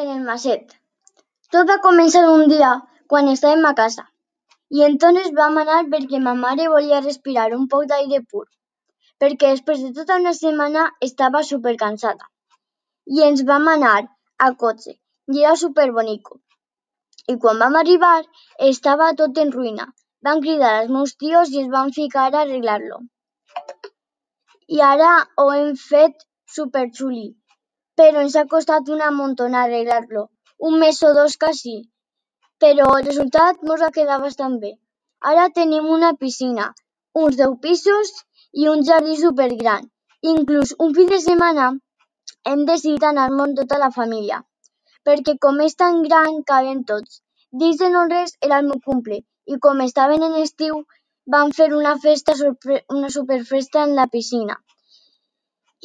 En el Maset. Tot va començar un dia quan estàvem a casa i entonces vam anar perquè ma mare volia respirar un poc d'aire pur, perquè després de tota una setmana estava supercansada. I ens vam anar a cotxe i era superbonico. I quan vam arribar estava tot en ruïna. Vam cridar als meus tios i ens vam ficar a arreglar-lo. I ara ho hem fet superxuli, però ens ha costat una muntona arreglar-lo, un mes o dos casi, però el resultat mos ha quedat bastant bé. Ara tenim una piscina, uns deu pisos i un jardí supergran. Inclús un fi de setmana hem decidit anar-me'n tota la família, perquè com és tan gran cabem tots. Dins de no res era el meu cumple i com estaven en estiu vam fer una festa una superfesta en la piscina.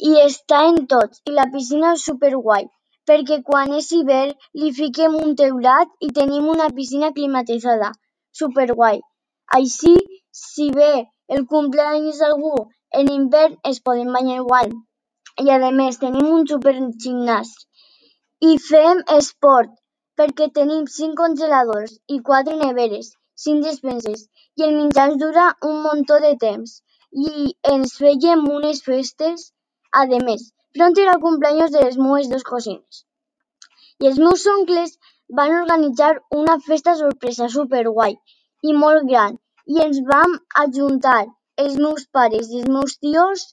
I estaven tots i la piscina és superguai, perquè quan és hivern li fiquem un teulat i tenim una piscina climatitzada, superguai. Així si ve el cumpleaños d'algú en hivern es poden banyar igual. I a més tenim un supergimnàs i fem esport perquè tenim cinc congeladors i quatre neveres, cinc despenses i el menjar dura un muntó de temps i ens fèiem unes festes. A més, pront era el cumpleaños de les meues dos cosines i els meus oncles van organitzar una festa sorpresa superguai i molt gran i ens vam ajuntar els meus pares i els meus tios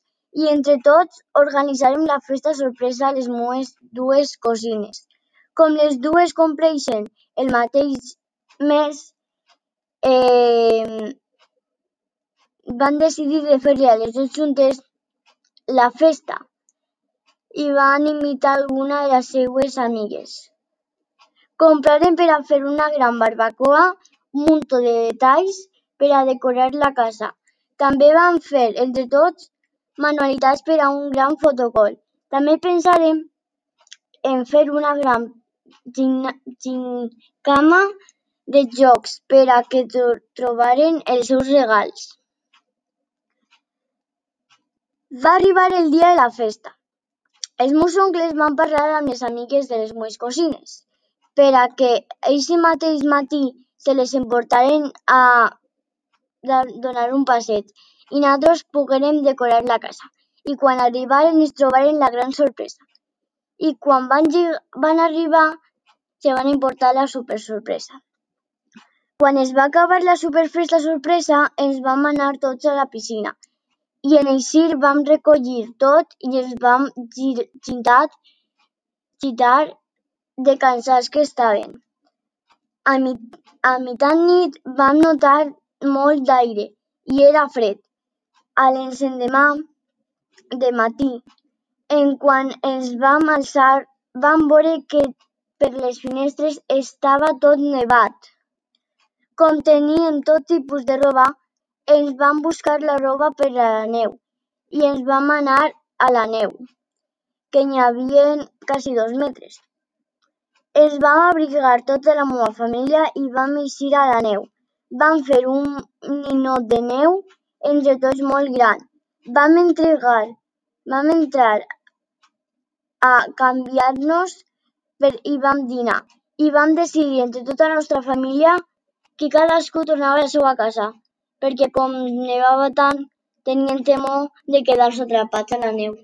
i entre tots organitzarem la festa sorpresa a les meues dues cosines. Com les dues compleixen el mateix mes, vam decidir de fer-li a les dos juntes la festa i van invitar alguna de les seues amigues. Comprarem per a fer una gran barbacoa un muntó de detalls per a decorar la casa. També vam fer entre tots manualitats per a un gran fotocol. També pensarem en fer una gran gimna gimcana de jocs per a que trobaren els seus regals. Va arribar el dia de la festa. Els meus oncles van parlar amb les amigues de les meues cosines per a que eixe mateix matí se les emportaren a donar un passeig i nosaltres poguérem decorar la casa. I quan arribaren ens trobaren la gran sorpresa. I quan van van arribar se van emportar la supersorpresa. Quan es va acabar la superfesta sorpresa ens vam anar tots a la piscina i en eixir vam recollir tot i ens vam gitar de cansats que estàvem. A mitjanit vam notar molt d'aire i era fred. A l'endemà dematí en quan ens vam alçar vam veure que per les finestres estava tot nevat. Com teníem tot tipus de roba ens vam buscar la roba per a la neu i ens vam anar a la neu, que n'hi havia quasi dos metres. Ens vam abrigar tota la meua família i vam eixir a la neu. Vam fer un ninot de neu entre tots molt gran. Vam entregar vam entrar a canviar-nos i vam dinar i vam decidir entre tota la nostra família que cadascú tornava a la seua casa, perquè com nevava tant tenien temor de quedar-se atrapats a la neu.